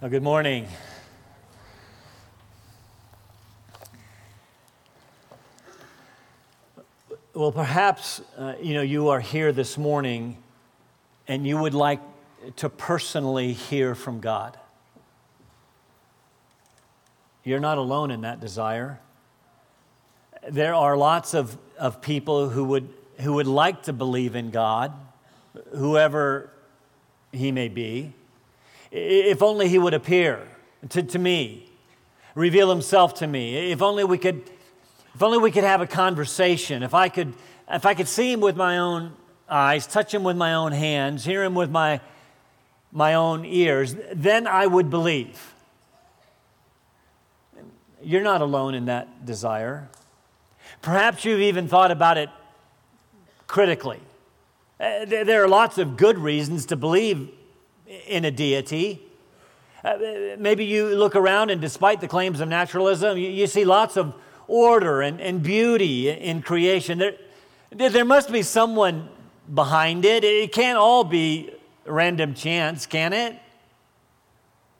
Well, good morning. Well, perhaps uh, you know you are here this morning, and you would like to personally hear from God. You're not alone in that desire. There are lots of, of people who would, who would like to believe in God, whoever he may be, if only he would appear to, to me, reveal himself to me. If only we could, if only we could have a conversation. If I could, if I could see him with my own eyes, touch him with my own hands, hear him with my, my own ears, then I would believe. You're not alone in that desire. Perhaps you've even thought about it critically. Uh, there are lots of good reasons to believe in a deity. Uh, maybe you look around and despite the claims of naturalism, you, you see lots of order and, and beauty in creation. There, there must be someone behind it. It can't all be random chance, can it?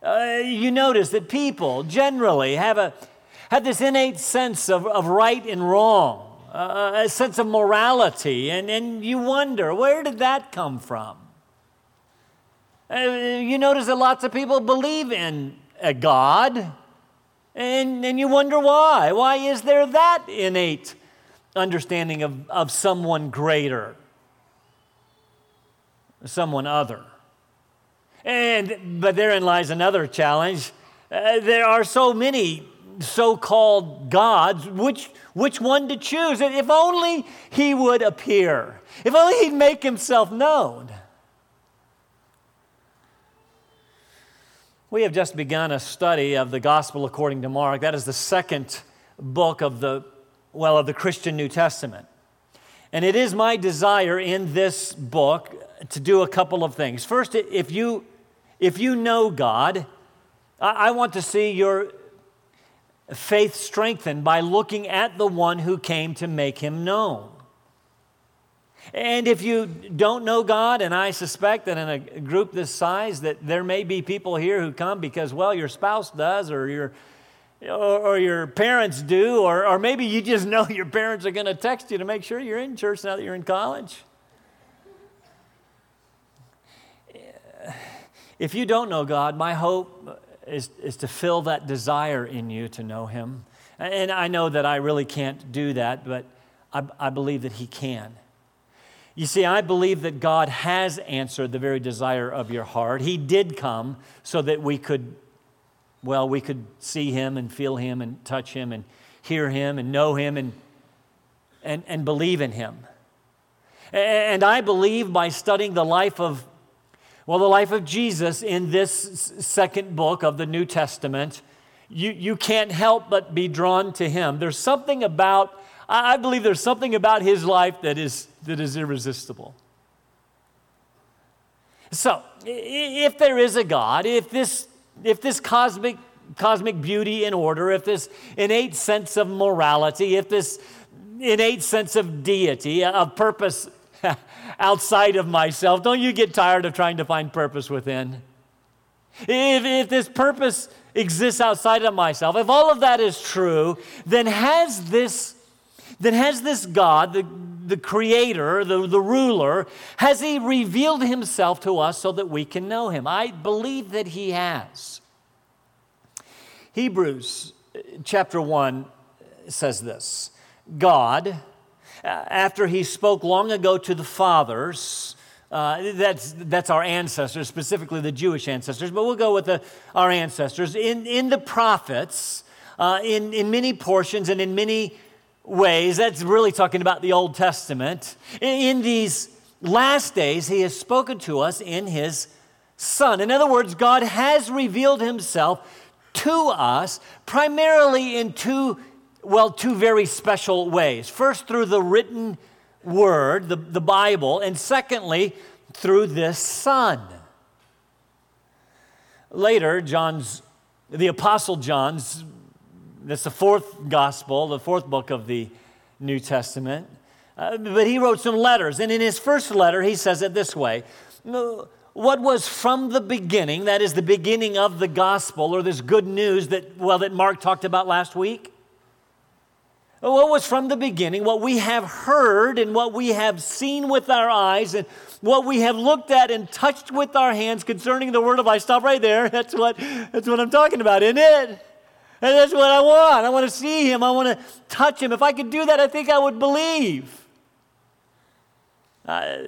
Uh, you notice that people generally have, a, have this innate sense of, of right and wrong, uh, a sense of morality, and, and you wonder where did that come from? Uh, you notice that lots of people believe in a God, and, and you wonder why. Why is there that innate understanding of, of someone greater, someone other? And, but therein lies another challenge. Uh, there are so many so called gods. Which, which one to choose? If only he would appear, if only he'd make himself known. We have just begun a study of the Gospel according to Mark. That is the second book of the, well, of the Christian New Testament. And it is my desire in this book to do a couple of things. First, if you, if you know God, I, I want to see your faith strengthened by looking at the one who came to make him known. And if you don't know God, and I suspect that in a group this size, that there may be people here who come because, well, your spouse does, or your, or, your parents do, or, or maybe you just know your parents are going to text you to make sure you're in church now that you're in college. If you don't know God, my hope is, is to fill that desire in you to know Him. And I know that I really can't do that, but I, I believe that He can. You see, I believe that God has answered the very desire of your heart. He did come so that we could, well, we could see Him and feel Him and touch Him and hear Him and know Him and, and, and believe in Him. And I believe by studying the life of, well, the life of Jesus in this second book of the New Testament, you, you can't help but be drawn to Him. There's something about I believe there's something about his life that is, that is irresistible. So, if there is a God, if this, if this cosmic, cosmic beauty and order, if this innate sense of morality, if this innate sense of deity, of purpose outside of myself, don't you get tired of trying to find purpose within? If, if this purpose exists outside of myself, if all of that is true, then has this then has this God, the, the creator, the, the ruler, has he revealed himself to us so that we can know him? I believe that he has. Hebrews chapter 1 says this God, after he spoke long ago to the fathers, uh, that's, that's our ancestors, specifically the Jewish ancestors, but we'll go with the, our ancestors. In, in the prophets, uh, in, in many portions and in many ways, that's really talking about the Old Testament. In, these last days, He has spoken to us in His Son. In other words, God has revealed Himself to us primarily in two, well, two very special ways. First, through the written word, the, the Bible, and secondly, through this Son. Later, John's, the Apostle John's that's the fourth gospel, the fourth book of the New Testament. Uh, but he wrote some letters. And in his first letter, he says it this way what was from the beginning, that is the beginning of the gospel or this good news that, well, that Mark talked about last week. What was from the beginning, what we have heard and what we have seen with our eyes and what we have looked at and touched with our hands concerning the word of life. Stop right there. That's what, that's what I'm talking about, isn't it? And that's what I want. I want to see him. I want to touch him. If I could do that, I think I would believe. Uh,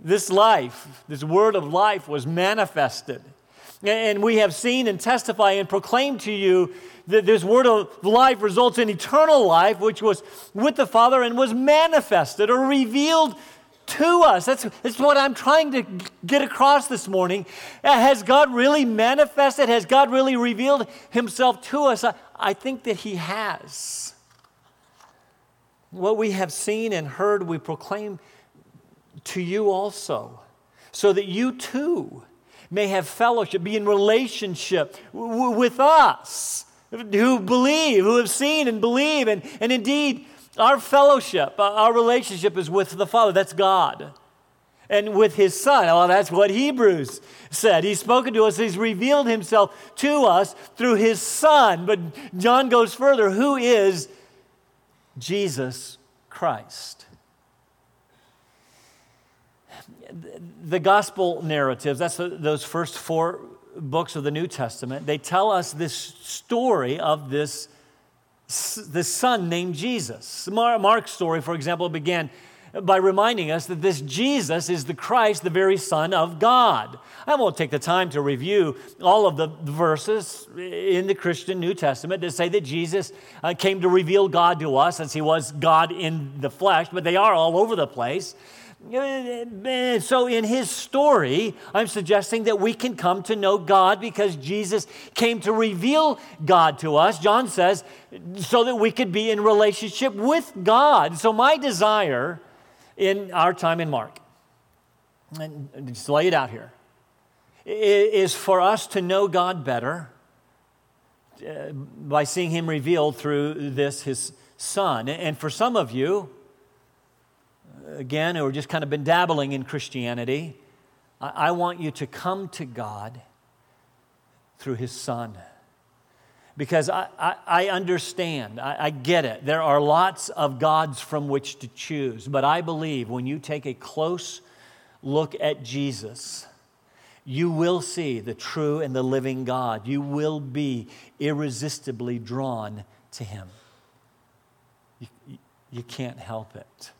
this life, this word of life was manifested. And we have seen and testify and proclaim to you that this word of life results in eternal life, which was with the Father and was manifested or revealed to us. That's, that's what I'm trying to get across this morning. Uh, has God really manifested? Has God really revealed himself to us? I, I think that he has. What we have seen and heard, we proclaim to you also, so that you too may have fellowship, be in relationship w- with us who believe, who have seen and believe. And, and indeed, our fellowship, uh, our relationship is with the Father. That's God. And with his Son. Well, that's what Hebrews said. He's spoken to us, he's revealed himself to us through his Son. But John goes further who is Jesus Christ? The gospel narratives, that's those first four books of the New Testament, they tell us this story of this, this son named Jesus. Mark's story, for example, began by reminding us that this Jesus is the Christ, the very Son of God. I won't take the time to review all of the verses in the Christian New Testament that say that Jesus uh, came to reveal God to us as he was God in the flesh, but they are all over the place. So, in his story, I'm suggesting that we can come to know God because Jesus came to reveal God to us. John says, so that we could be in relationship with God. So, my desire in our time in Mark, and just lay it out here, is for us to know God better uh, by seeing him revealed through this, his son. And for some of you, again, who have just kind of been dabbling in Christianity, I, I want you to come to God through His Son. Because I, I, I understand, I, I get it. There are lots of gods from which to choose. But I believe when you take a close look at Jesus, you will see the true and the living God. You will be irresistibly drawn to Him. You, you can't help it.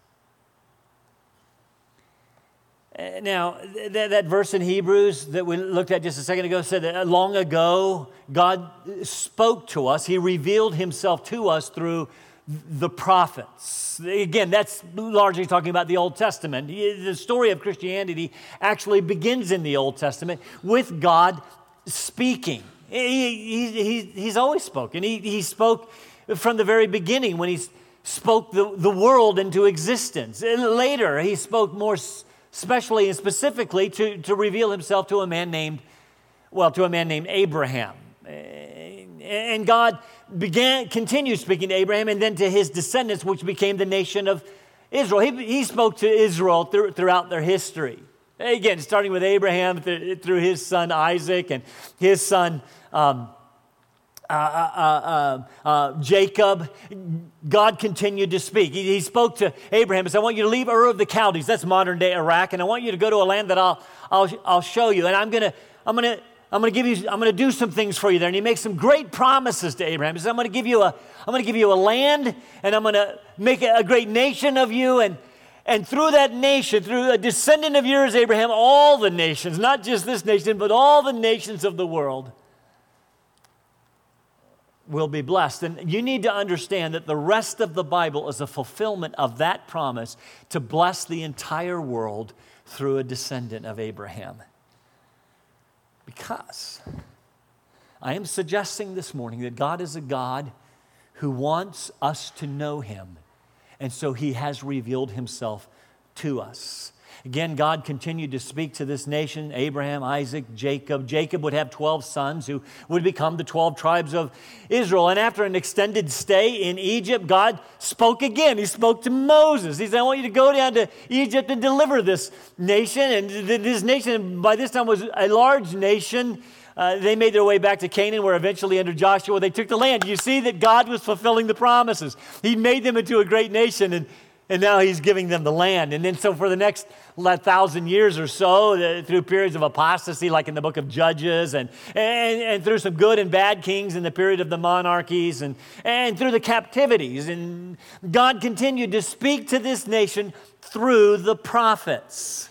Uh, now, that, that verse in Hebrews that we looked at just a second ago said that uh, long ago God uh, spoke to us, He revealed Himself to us through the prophets. Again, that's largely talking about the Old Testament. The story of Christianity actually begins in the Old Testament with God speaking. He, he, he's always spoken. He, he spoke from the very beginning when he spoke the, the world into existence. And later, he spoke more especially and specifically to, to reveal himself to a man named, well, to a man named Abraham. And God began, continued speaking to Abraham and then to his descendants, which became the nation of Israel. He, he spoke to Israel through, throughout their history. Again, starting with Abraham through his son Isaac and his son um, uh uh, uh, uh, uh, Jacob, God continued to speak. He, he, spoke to Abraham and said, I want you to leave Ur of the Chaldees, that's modern day Iraq, and I want you to go to a land that I'll, I'll, I'll show you. And I'm going to, I'm going to, I'm going to give you, I'm going to do some things for you there. And he makes some great promises to Abraham. He says, I'm going to give you a, I'm going to give you a land, and I'm going to make a great nation of you. And, and through that nation, through a descendant of yours, Abraham, all the nations, not just this nation, but all the nations of the world will be blessed. And you need to understand that the rest of the Bible is a fulfillment of that promise to bless the entire world through a descendant of Abraham. Because I am suggesting this morning that God is a God who wants us to know him. And so he has revealed himself to us. Again, God continued to speak to this nation Abraham, Isaac, Jacob. Jacob would have 12 sons who would become the 12 tribes of Israel. And after an extended stay in Egypt, God spoke again. He spoke to Moses. He said, I want you to go down to Egypt and deliver this nation. And this nation, by this time, was a large nation. Uh, they made their way back to Canaan, where eventually, under Joshua, they took the land. You see that God was fulfilling the promises. He made them into a great nation. And and now he's giving them the land. And then, so for the next thousand years or so, through periods of apostasy, like in the book of Judges, and, and, and through some good and bad kings in the period of the monarchies, and, and through the captivities, and God continued to speak to this nation through the prophets.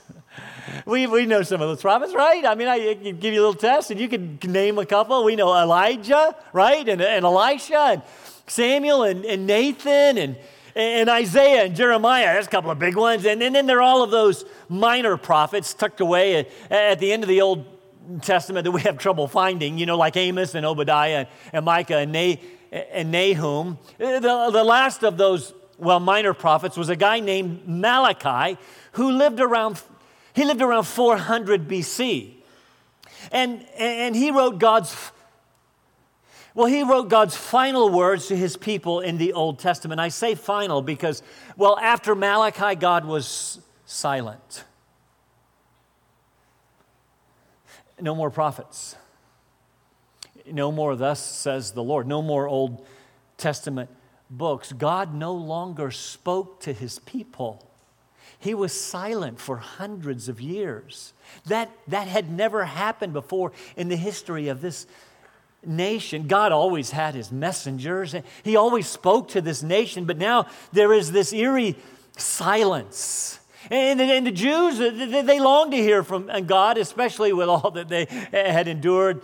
We, we know some of those prophets, right? I mean, I can give you a little test, and you can name a couple. We know Elijah, right? And, and Elisha, and Samuel, and, and Nathan, and and Isaiah and Jeremiah, there's a couple of big ones. And, and then there are all of those minor prophets tucked away at, at the end of the Old Testament that we have trouble finding, you know, like Amos and Obadiah and, and Micah and, and Nahum. Uh, the, the last of those, well, minor prophets was a guy named Malachi who lived around, he lived around 400 BC. And, and he wrote God's well, he wrote God's final words to his people in the Old Testament. I say final because, well, after Malachi, God was silent. No more prophets. No more, thus says the Lord. No more Old Testament books. God no longer spoke to his people. He was silent for hundreds of years. That, that had never happened before in the history of this nation. God always had his messengers, he always spoke to this nation, but now there is this eerie silence. And, and the Jews, they longed to hear from God, especially with all that they had endured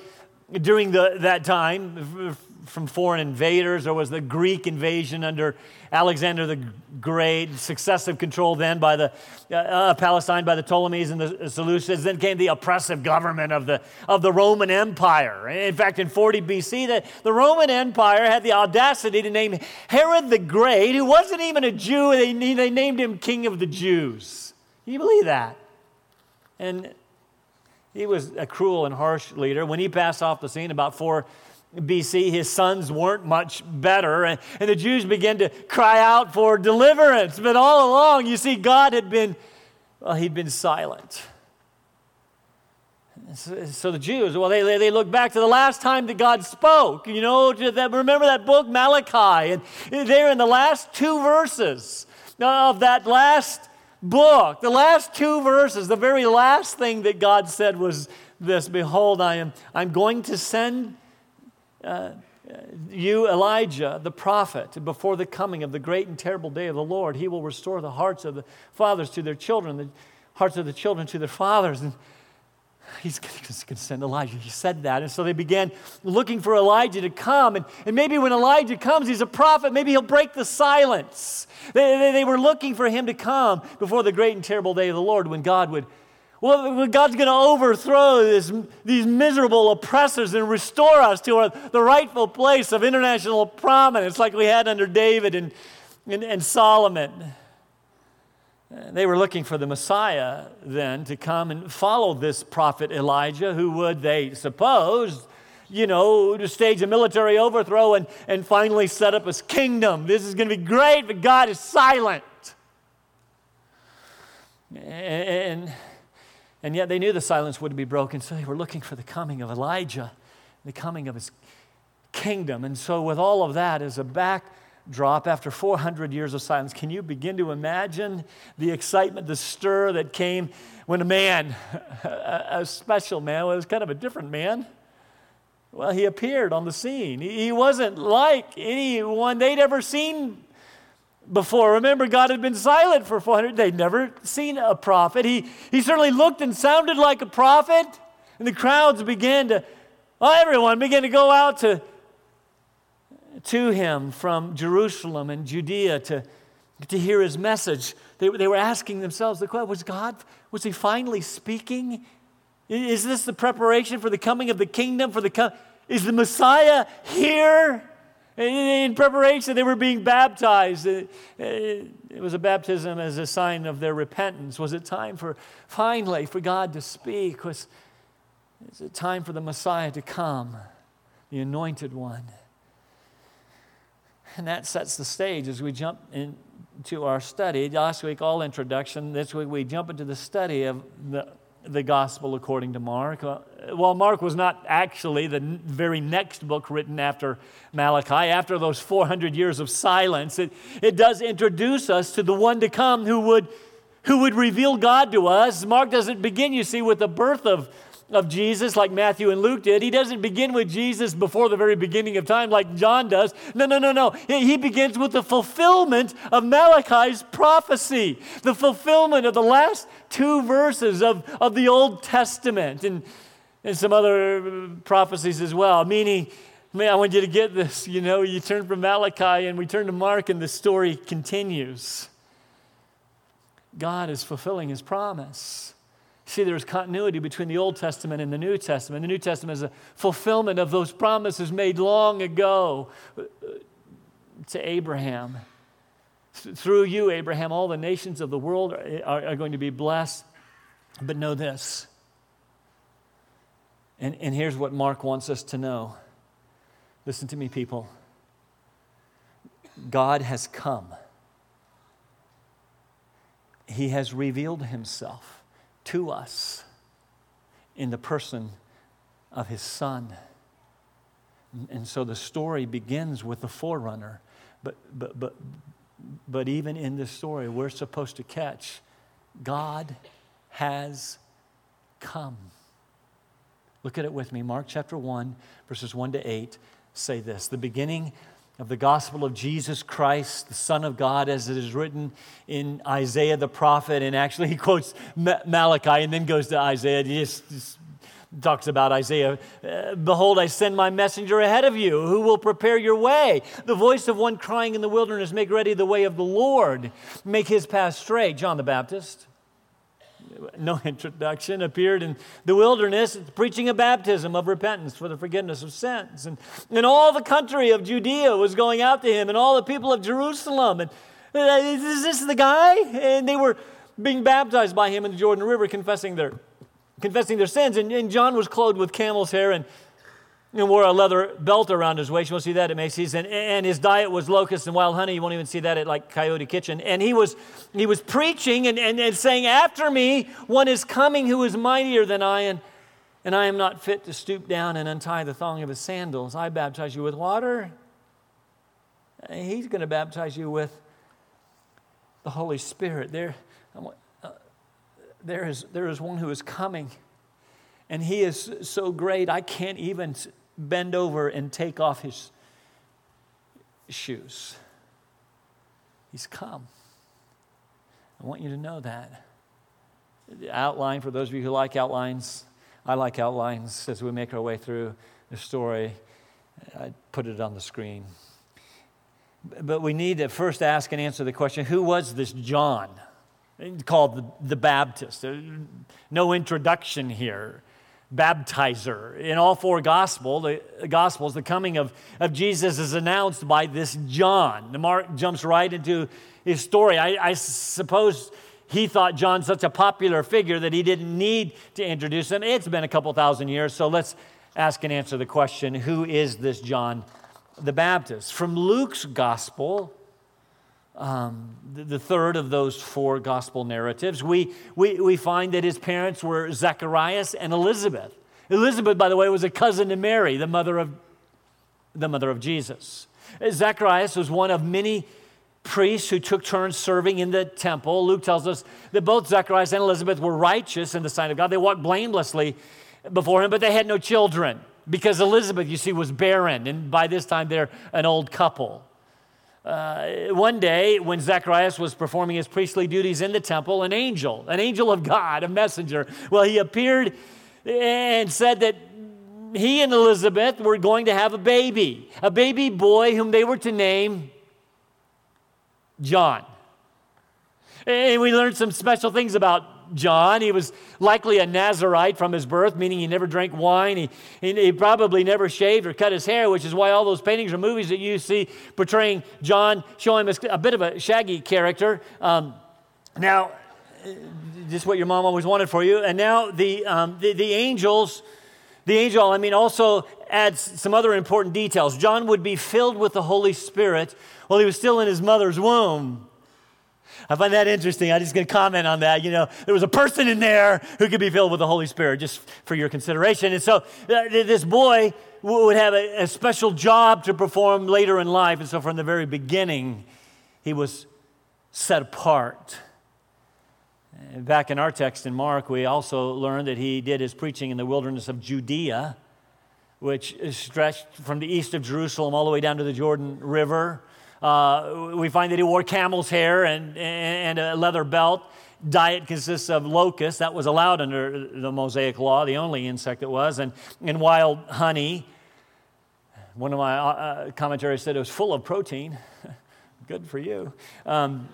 during the, that time from foreign invaders. There was the Greek invasion under Alexander the Great, successive control then by the uh, uh, Palestine by the Ptolemies and the Seleucids. Then came the oppressive government of the, of the Roman Empire. In fact, in 40 BC, the, the Roman Empire had the audacity to name Herod the Great, who wasn't even a Jew, they, they named him King of the Jews. Can you believe that? And he was a cruel and harsh leader. When he passed off the scene about four BC, his sons weren't much better, and, and the Jews began to cry out for deliverance. But all along, you see, God had been, well, he'd been silent. So, so the Jews, well, they, they look back to the last time that God spoke. You know, that, remember that book, Malachi? And there in the last two verses of that last book, the last two verses, the very last thing that God said was this Behold, I am I'm going to send uh, you, Elijah, the prophet, before the coming of the great and terrible day of the Lord. He will restore the hearts of the fathers to their children, the hearts of the children to their fathers. And he's going to send Elijah. He said that. And so they began looking for Elijah to come. And, and maybe when Elijah comes, he's a prophet. Maybe he'll break the silence. They, they, they were looking for him to come before the great and terrible day of the Lord when God would well, God's going to overthrow this, these miserable oppressors and restore us to our, the rightful place of international prominence like we had under David and, and, and Solomon. They were looking for the Messiah then to come and follow this prophet Elijah, who would, they suppose, you know, to stage a military overthrow and, and finally set up his kingdom. This is going to be great, but God is silent. And and yet they knew the silence would be broken, so they were looking for the coming of Elijah, the coming of his kingdom. And so, with all of that as a backdrop, after 400 years of silence, can you begin to imagine the excitement, the stir that came when a man, a special man, well, was kind of a different man, well, he appeared on the scene. He wasn't like anyone they'd ever seen before. Remember, God had been silent for 400. They'd never seen a prophet. He, he certainly looked and sounded like a prophet. And the crowds began to, well, everyone began to go out to, to him from Jerusalem and Judea to, to hear his message. They, they were asking themselves the question was God, was he finally speaking? Is this the preparation for the coming of the kingdom? For the is the Messiah here? In preparation, they were being baptized. It was a baptism as a sign of their repentance. Was it time for, finally, for God to speak? Was it time for the Messiah to come, the anointed one? And that sets the stage as we jump into our study. Last week, all introduction. This week, we jump into the study of the the gospel according to Mark. Uh, well, Mark was not actually the very next book written after Malachi. After those 400 years of silence, it, it does introduce us to the one to come who would, who would reveal God to us. Mark doesn't begin, you see, with the birth of of Jesus like Matthew and Luke did. He doesn't begin with Jesus before the very beginning of time like John does. No, no, no, no. He begins with the fulfillment of Malachi's prophecy, the fulfillment of the last two verses of, of the Old Testament and, and some other uh, prophecies as well. Meaning, man, I want you to get this. You know, you turn from Malachi and we turn to Mark and the story continues. God is fulfilling his promise. See, there's continuity between the Old Testament and the New Testament. The New Testament is a fulfillment of those promises made long ago uh, to Abraham. Through you, Abraham, all the nations of the world are, are going to be blessed. But know this. And, and here's what Mark wants us to know. Listen to me, people. God has come, He has revealed Himself to us in the person of his son. And so the story begins with the forerunner. But, but, but, but even in this story, we're supposed to catch God has come. Look at it with me. Mark chapter 1, verses 1 to 8 say this The beginning of the gospel of Jesus Christ, the Son of God, as it is written in Isaiah the prophet. And actually, he quotes Malachi and then goes to Isaiah. He just, just talks about Isaiah uh, Behold, I send my messenger ahead of you who will prepare your way. The voice of one crying in the wilderness, Make ready the way of the Lord, make his path straight. John the Baptist no introduction, appeared in the wilderness preaching a baptism of repentance for the forgiveness of sins. And, and all the country of Judea was going out to him, and all the people of Jerusalem. And uh, is this the guy? And they were being baptized by him in the Jordan River, confessing their, confessing their sins. And, and John was clothed with camel's hair and and wore a leather belt around his waist. You won't see that at Macy's. And, and his diet was locusts and wild honey. You won't even see that at like Coyote Kitchen. And he was, he was preaching and, and, and saying, After me, one is coming who is mightier than I, and, and I am not fit to stoop down and untie the thong of his sandals. I baptize you with water. He's going to baptize you with the Holy Spirit. There, uh, there, is, there is one who is coming. And he is so great, I can't even bend over and take off his shoes. He's come. I want you to know that. The outline, for those of you who like outlines, I like outlines as we make our way through the story. I put it on the screen. But we need to first ask and answer the question who was this John? Called the, the Baptist. Uh, no introduction here baptizer. In all four gospel, the gospels, the coming of, of Jesus is announced by this John. The Mark jumps right into his story. I, I suppose he thought John such a popular figure that he didn't need to introduce him. It's been a couple thousand years, so let's ask and answer the question who is this John the Baptist? From Luke's gospel, um, the, the, third of those four gospel narratives, we, we, we find that his parents were Zacharias and Elizabeth. Elizabeth, by the way, was a cousin to Mary, the mother of, the mother of Jesus. Zacharias was one of many priests who took turns serving in the temple. Luke tells us that both Zacharias and Elizabeth were righteous in the sight of God. They walked blamelessly before him, but they had no children because Elizabeth, you see, was barren. And by this time, they're an old couple. Uh, one day, when Zacharias was performing his priestly duties in the temple, an angel, an angel of God, a messenger, well, he appeared and said that he and Elizabeth were going to have a baby, a baby boy whom they were to name John. And we learned some special things about John. He was likely a Nazarite from his birth, meaning he never drank wine. He, he, probably never shaved or cut his hair, which is why all those paintings or movies that you see portraying John show him as a bit of a shaggy character. Um, now, just what your mom always wanted for you. And now the, um, the, the angels, the angel, I mean, also adds some other important details. John would be filled with the Holy Spirit while he was still in his mother's womb. I find that interesting. I'm just going to comment on that. You know, there was a person in there who could be filled with the Holy Spirit, just for your consideration. And so uh, this boy would have a, a special job to perform later in life. And so from the very beginning, he was set apart. Back in our text in Mark, we also learned that he did his preaching in the wilderness of Judea, which stretched from the east of Jerusalem all the way down to the Jordan River. Uh, we find that he wore camel's hair and, and a leather belt. Diet consists of locusts, that was allowed under the Mosaic law, the only insect that was, and, and wild honey. One of my uh, uh commentaries said it was full of protein. Good for you. Um,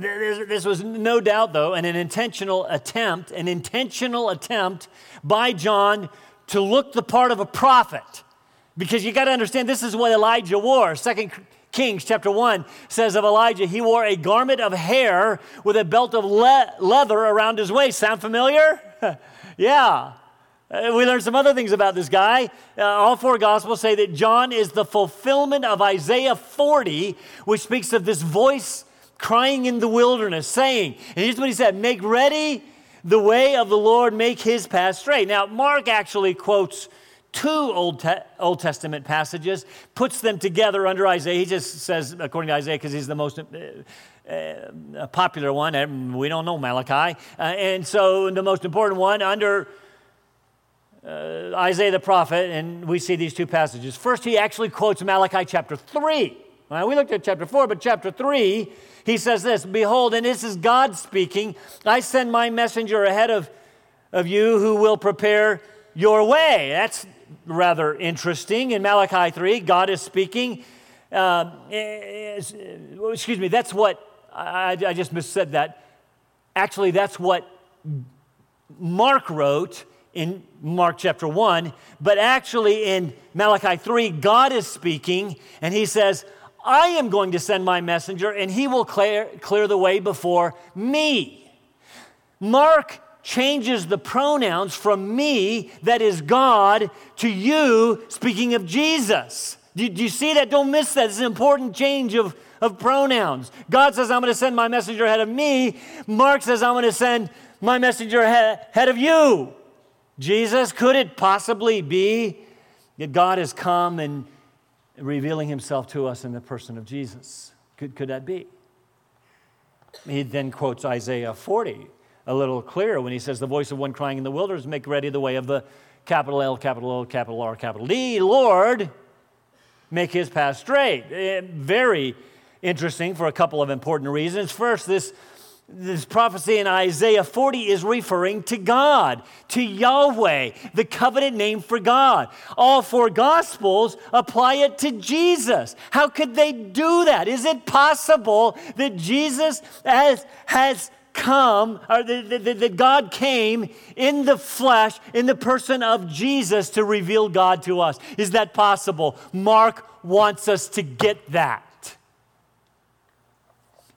this was no doubt, though, an intentional attempt, an intentional attempt by John to look the part of a prophet. Because you got to understand, this is what Elijah wore. Second Kings chapter 1 says of Elijah, he wore a garment of hair with a belt of le- leather around his waist. Sound familiar? yeah. Uh, we learned some other things about this guy. Uh, all four gospels say that John is the fulfillment of Isaiah 40, which speaks of this voice crying in the wilderness, saying, and here's what he said Make ready the way of the Lord, make his path straight. Now, Mark actually quotes two Old, Te- Old Testament passages, puts them together under Isaiah. He just says, according to Isaiah, because he's the most. Uh, uh, popular one. And we don't know Malachi. Uh, and so the most important one under uh, Isaiah the prophet, and we see these two passages. First, he actually quotes Malachi chapter 3. we looked at chapter 4, but chapter 3, he says this Behold, and this is God speaking, I send my messenger ahead of, of you who will prepare your way. That's rather interesting. In Malachi 3, God is speaking. Uh, excuse me, that's what, I, I just missaid that. Actually, that's what Mark wrote in Mark chapter 1, but actually in Malachi 3, God is speaking, and he says, I am going to send my messenger, and he will clear, clear the way before me. Mark changes the pronouns from me, that is God, to you, speaking of Jesus. Do, do you see that? Don't miss that. It's an important change of, of pronouns. God says, I'm going to send my messenger ahead of me. Mark says, I'm going to send my messenger ahead of you. Jesus, could it possibly be that God has come and revealing himself to us in the person of Jesus? Could, could that be? He then quotes Isaiah 40 a little clearer when he says, The voice of one crying in the wilderness, make ready the way of the capital L, capital O, capital R, capital D, Lord, make his path straight. Eh, very interesting for a couple of important reasons. First, this this prophecy in Isaiah 40 is referring to God, to Yahweh, the covenant name for God. All four gospels apply it to Jesus. How could they do that? Is it possible that Jesus has, has come, or that, God came in the flesh, in the person of Jesus to reveal God to us? Is that possible? Mark wants us to get that.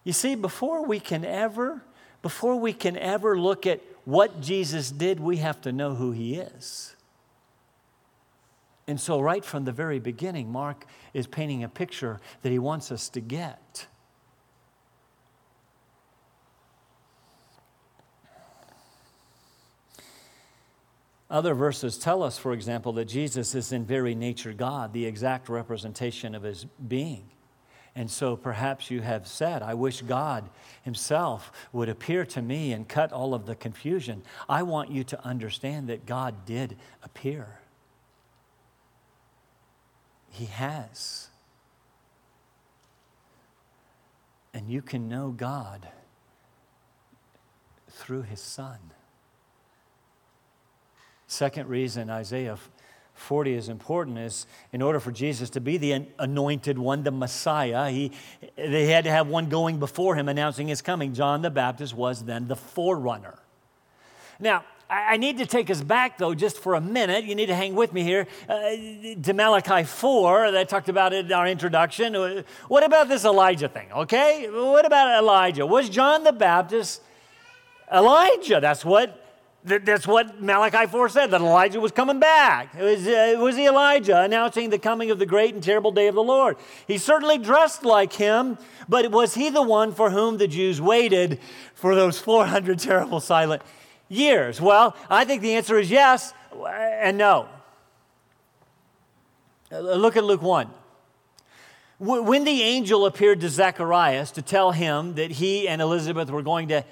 You see, before we can ever, before we can ever look at what Jesus did, we have to know who he is. And so, right from the very beginning, Mark is painting a picture that he wants us to get. Other verses tell us, for example, that Jesus is in very nature God, the exact representation of his being. And so perhaps you have said, I wish God Himself would appear to me and cut all of the confusion. I want you to understand that God did appear. He has. And you can know God through His Son. Second reason Isaiah 40 is important is in order for Jesus to be the anointed one, the Messiah, he, they had to have one going before him announcing his coming. John the Baptist was then the forerunner. Now, I need to take us back, though, just for a minute. You need to hang with me here uh, to Malachi 4 that I talked about in our introduction. Uh, what about this Elijah thing, okay? What about Elijah? Was John the Baptist Elijah? That's what that's what Malachi 4 said, that Elijah was coming back. It was, uh, it was Elijah announcing the coming of the great and terrible day of the Lord. He certainly dressed like him, but was he the one for whom the Jews waited for those 400 terrible silent years? Well, I think the answer is yes and no. Uh, look at Luke 1. When the angel appeared to Zacharias to tell him that he and Elizabeth were going to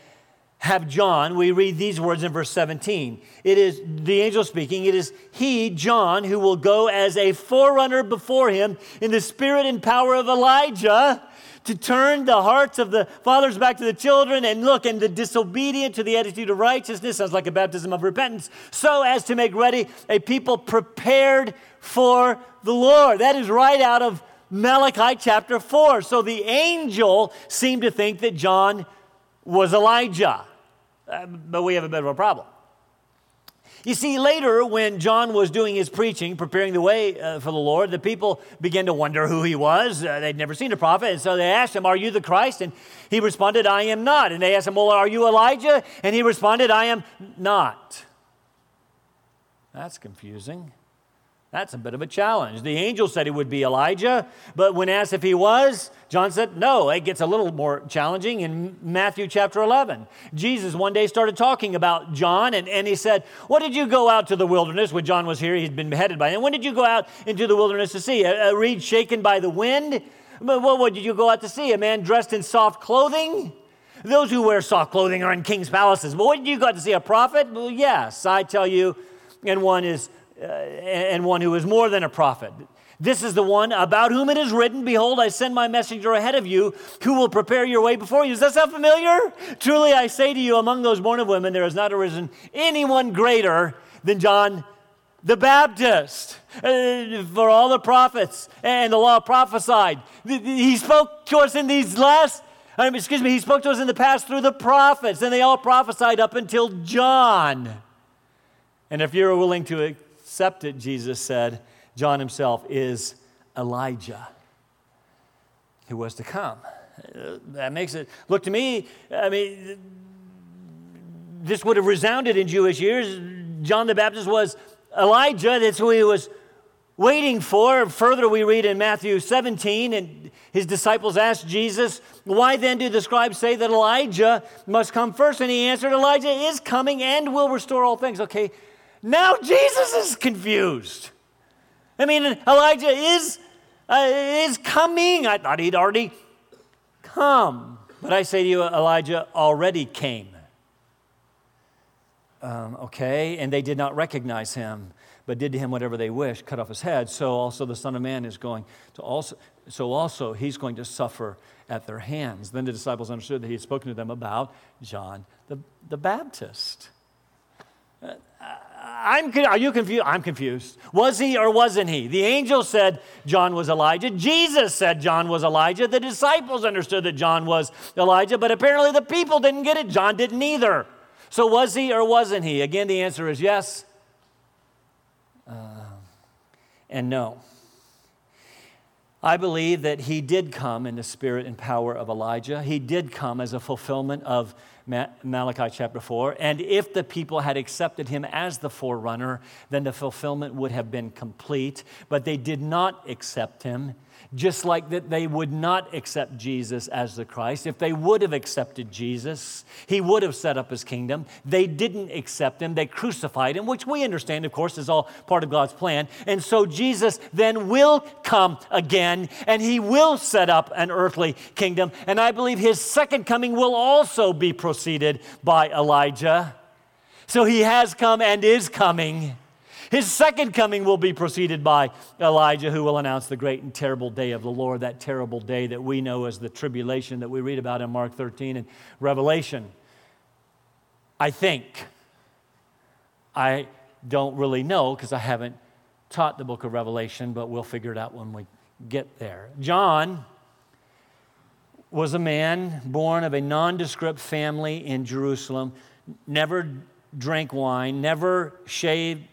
have John, we read these words in verse 17. It is the angel speaking, it is he, John, who will go as a forerunner before him in the spirit and power of Elijah to turn the hearts of the fathers back to the children and look, and the disobedient to the attitude of righteousness, sounds like a baptism of repentance, so as to make ready a people prepared for the Lord. That is right out of Malachi chapter 4. So the angel seemed to think that John was Elijah. Uh, but we have a bit of a problem. You see, later when John was doing his preaching, preparing the way uh, for the Lord, the people began to wonder who he was. Uh, they'd never seen a prophet. And so they asked him, Are you the Christ? And he responded, I am not. And they asked him, Well, are you Elijah? And he responded, I am not. That's confusing. That's a bit of a challenge. The angel said he would be Elijah, but when asked if he was, John said no. It gets a little more challenging in Matthew chapter 11. Jesus one day started talking about John, and, and he said, What did you go out to the wilderness? When John was here, he'd been beheaded by him. When did you go out into the wilderness to see? A, a reed shaken by the wind? What, what did you go out to see? A man dressed in soft clothing? Those who wear soft clothing are in king's palaces. But what did you go out to see? A prophet? Well, yes, I tell you, and one is uh, and one who is more than a prophet. This is the one about whom it is written, Behold, I send my messenger ahead of you who will prepare your way before you. Does that sound familiar? Truly, I say to you, among those born of women, there has not arisen anyone greater than John the Baptist. Uh, for all the prophets and the law prophesied. He spoke to us in these last, excuse me, he spoke to us in the past through the prophets, and they all prophesied up until John. And if you're willing to accept it, Jesus said, John himself is Elijah who was to come. Uh, that makes it look to me, I mean, this would have resounded in Jewish ears. John the Baptist was Elijah, that's who he was waiting for. Further, we read in Matthew 17, and his disciples asked Jesus, Why then do the scribes say that Elijah must come first? And he answered, Elijah is coming and will restore all things. Okay, now Jesus is confused. I mean, Elijah is, uh, is coming. I thought he'd already come. But I say to you, Elijah already came. Um, okay, and they did not recognize him, but did to him whatever they wished, cut off his head. So also the Son of Man is going to also, so also he's going to suffer at their hands. Then the disciples understood that he had spoken to them about John the, the Baptist. I'm, are you confused? I'm confused. Was he or wasn't he? The angel said John was Elijah. Jesus said John was Elijah. The disciples understood that John was Elijah, but apparently the people didn't get it. John didn't either. So was he or wasn't he? Again, the answer is yes uh, and no. I believe that he did come in the spirit and power of Elijah. He did come as a fulfillment of Malachi chapter 4. And if the people had accepted him as the forerunner, then the fulfillment would have been complete. But they did not accept him just like that they would not accept Jesus as the Christ. If they would have accepted Jesus, he would have set up his kingdom. They didn't accept him, they crucified him, which we understand, of course, is all part of God's plan. And so Jesus then will come again and he will set up an earthly kingdom. And I believe his second coming will also be preceded by Elijah. So he has come and is coming. His second coming will be preceded by Elijah, who will announce the great and terrible day of the Lord, that terrible day that we know as the tribulation that we read about in Mark 13 and Revelation. I think. I don't really know because I haven't taught the book of Revelation, but we'll figure it out when we get there. John was a man born of a nondescript family in Jerusalem, never drank wine, never shaved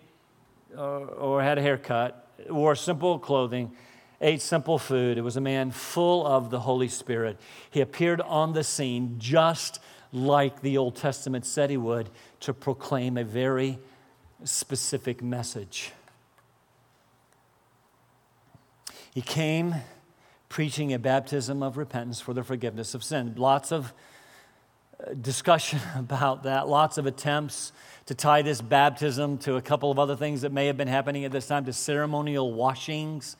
or, or had a haircut, wore simple clothing, ate simple food. It was a man full of the Holy Spirit. He appeared on the scene just like the Old Testament said he would to proclaim a very specific message. He came preaching a baptism of repentance for the forgiveness of sin. Lots of uh, discussion about that, lots of attempts to tie this baptism to a couple of other things that may have been happening at this time, to ceremonial washings,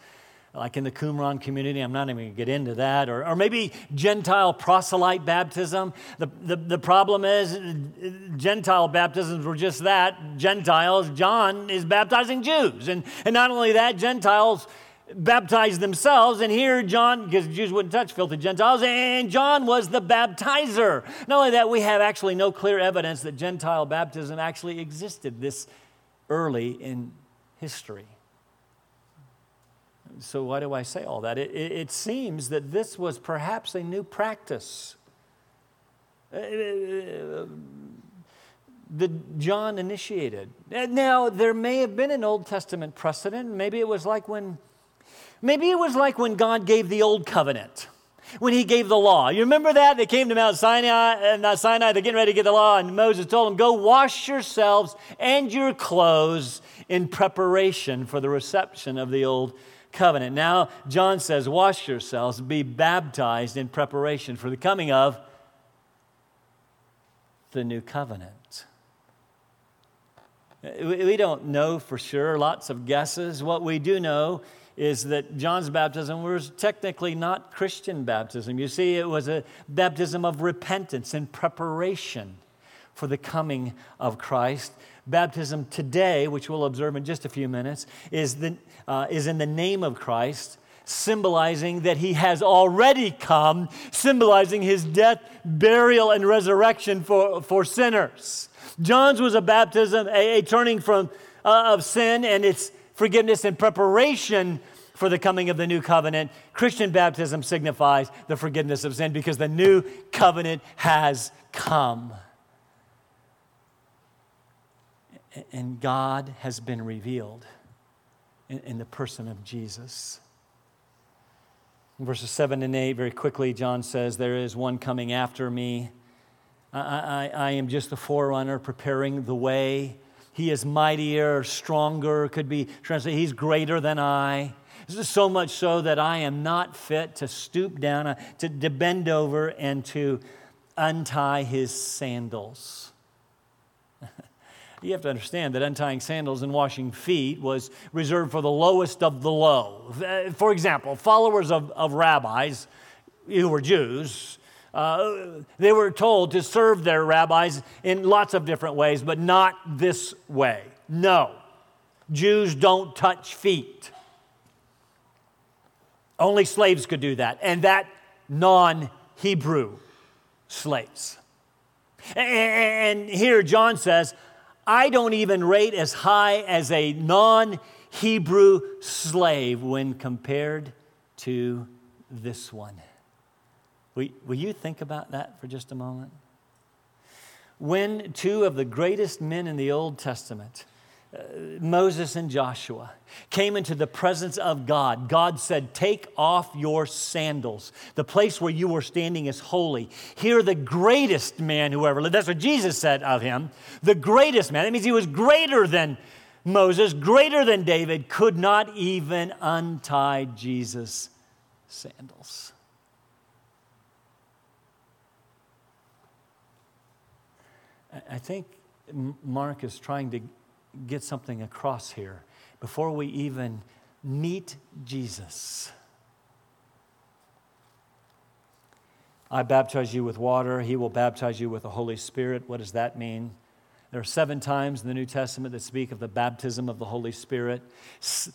like in the Qumran community. I'm not even going to get into that. Or, or maybe Gentile proselyte baptism. The, the, the problem is, Gentile baptisms were just that Gentiles. John is baptizing Jews. And, and not only that, Gentiles baptized themselves. And here, John, because Jews wouldn't touch filthy Gentiles, and John was the baptizer. Not only that, we have actually no clear evidence that Gentile baptism actually existed this early in history. So, why do I say all that? It, it, it seems that this was perhaps a new practice uh, uh, that John initiated. Now, there may have been an Old Testament precedent. Maybe it was like when Maybe it was like when God gave the old covenant, when he gave the law. You remember that? They came to Mount Sinai, and uh, Sinai, they're getting ready to get the law, and Moses told them, Go wash yourselves and your clothes in preparation for the reception of the old covenant. Now, John says, Wash yourselves, be baptized in preparation for the coming of the new covenant. We don't know for sure, lots of guesses. What we do know is that John's baptism was technically not Christian baptism. You see, it was a baptism of repentance and preparation for the coming of Christ. Baptism today, which we'll observe in just a few minutes, is, the, uh, is in the name of Christ, symbolizing that he has already come, symbolizing his death, burial, and resurrection for, for sinners. John's was a baptism, a, a turning from uh, of sin and its forgiveness in preparation for the coming of the new covenant. Christian baptism signifies the forgiveness of sin because the new covenant has come. And God has been revealed in, the person of Jesus. In verses 7 and 8, very quickly, John says, There is one coming after me. I, I, I am just the forerunner preparing the way he is mightier, stronger, could be translated, he's greater than I. This is so much so that I am not fit to stoop down, uh, to, to bend over, and to untie his sandals. you have to understand that untying sandals and washing feet was reserved for the lowest of the low. Uh, for example, followers of, of rabbis who were Jews uh, they were told to serve their rabbis in lots of different ways, but not this way. No, Jews don't touch feet. Only slaves could do that, and that non Hebrew slaves. And here John says, I don't even rate as high as a non Hebrew slave when compared to this one. Will, will you think about that for just a moment? When two of the greatest men in the Old Testament, uh, Moses and Joshua, came into the presence of God, God said, Take off your sandals. The place where you were standing is holy. Here, the greatest man who ever lived, that's what Jesus said of him, the greatest man. That means he was greater than Moses, greater than David, could not even untie Jesus' sandals. I think Mark is trying to get something across here before we even meet Jesus. I baptize you with water, he will baptize you with the Holy Spirit. What does that mean? There are seven times in the New Testament that speak of the baptism of the Holy Spirit.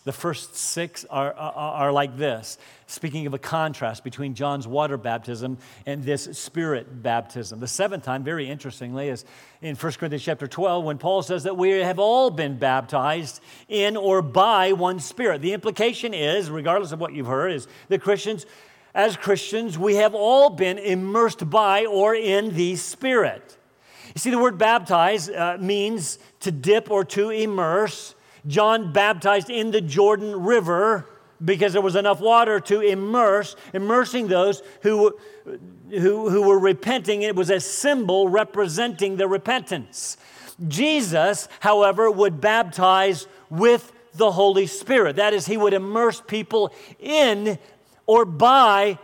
The first six are, are, are, like this, speaking of a contrast between John's water baptism and this spirit baptism. The seventh time, very interestingly, is in 1 Corinthians chapter 12 when Paul says that we have all been baptized in or by one spirit. The implication is, regardless of what you've heard, is that Christians, as Christians, we have all been immersed by or in the Spirit. You see, the word baptize uh, means to dip or to immerse. John baptized in the Jordan River because there was enough water to immerse, immersing those who, who, who were repenting. It was a symbol representing the repentance. Jesus, however, would baptize with the Holy Spirit. That is, he would immerse people in or by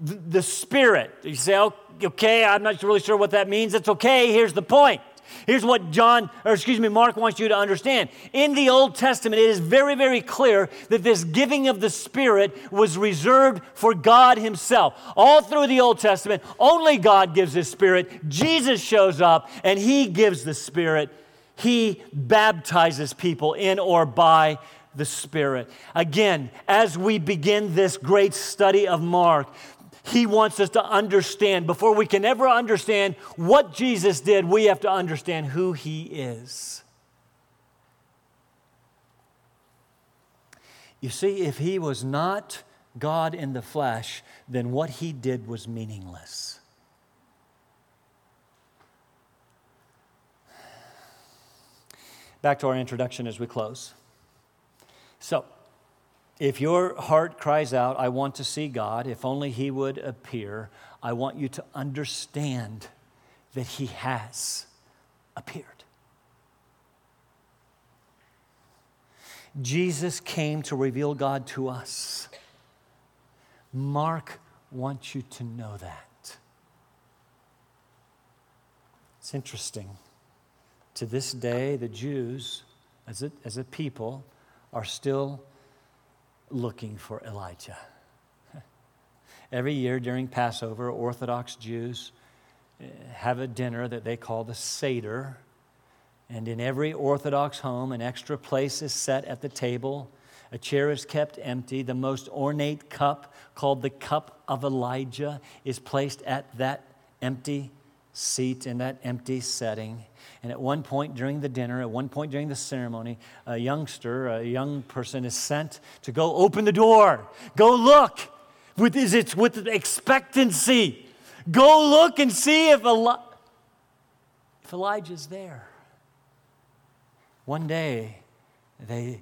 the Spirit. You say, oh, okay, I'm not really sure what that means. It's okay. Here's the point. Here's what John, or excuse me, Mark wants you to understand. In the Old Testament, it is very, very clear that this giving of the Spirit was reserved for God Himself. All through the Old Testament, only God gives His Spirit. Jesus shows up and He gives the Spirit. He baptizes people in or by the Spirit. Again, as we begin this great study of Mark, he wants us to understand. Before we can ever understand what Jesus did, we have to understand who He is. You see, if He was not God in the flesh, then what He did was meaningless. Back to our introduction as we close. So, if your heart cries out, I want to see God, if only He would appear, I want you to understand that He has appeared. Jesus came to reveal God to us. Mark wants you to know that. It's interesting. To this day, the Jews, as a, as a people, are still looking for Elijah. Every year during Passover, Orthodox Jews eh, have a dinner that they call the Seder. And in every Orthodox home, an extra place is set at the table. A chair is kept empty. The most ornate cup, called the cup of Elijah, is placed at that empty seat in that empty setting. And at one point during the dinner, at one point during the ceremony, a youngster, a young person is sent to go open the door. Go look with, is it with expectancy. Go look and see if, Eli- if Elijah's there. One day, they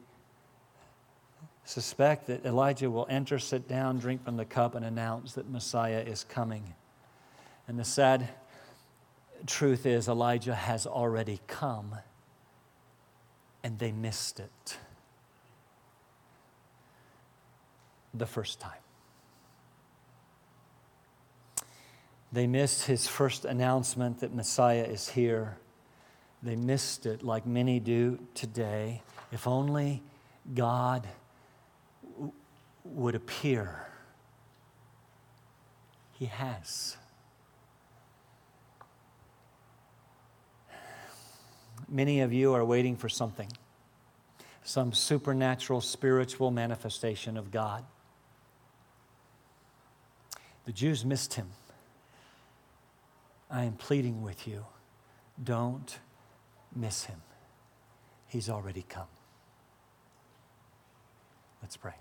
suspect that Elijah will enter, sit down, drink from the cup, and announce that Messiah is coming. And the sad truth is, Elijah has already come, and they missed it the first time. They missed his first announcement that Messiah is here. They missed it like many do today. If only God would appear. He has. Many of you are waiting for something, some supernatural spiritual manifestation of God. The Jews missed him. I am pleading with you don't miss him. He's already come. Let's pray.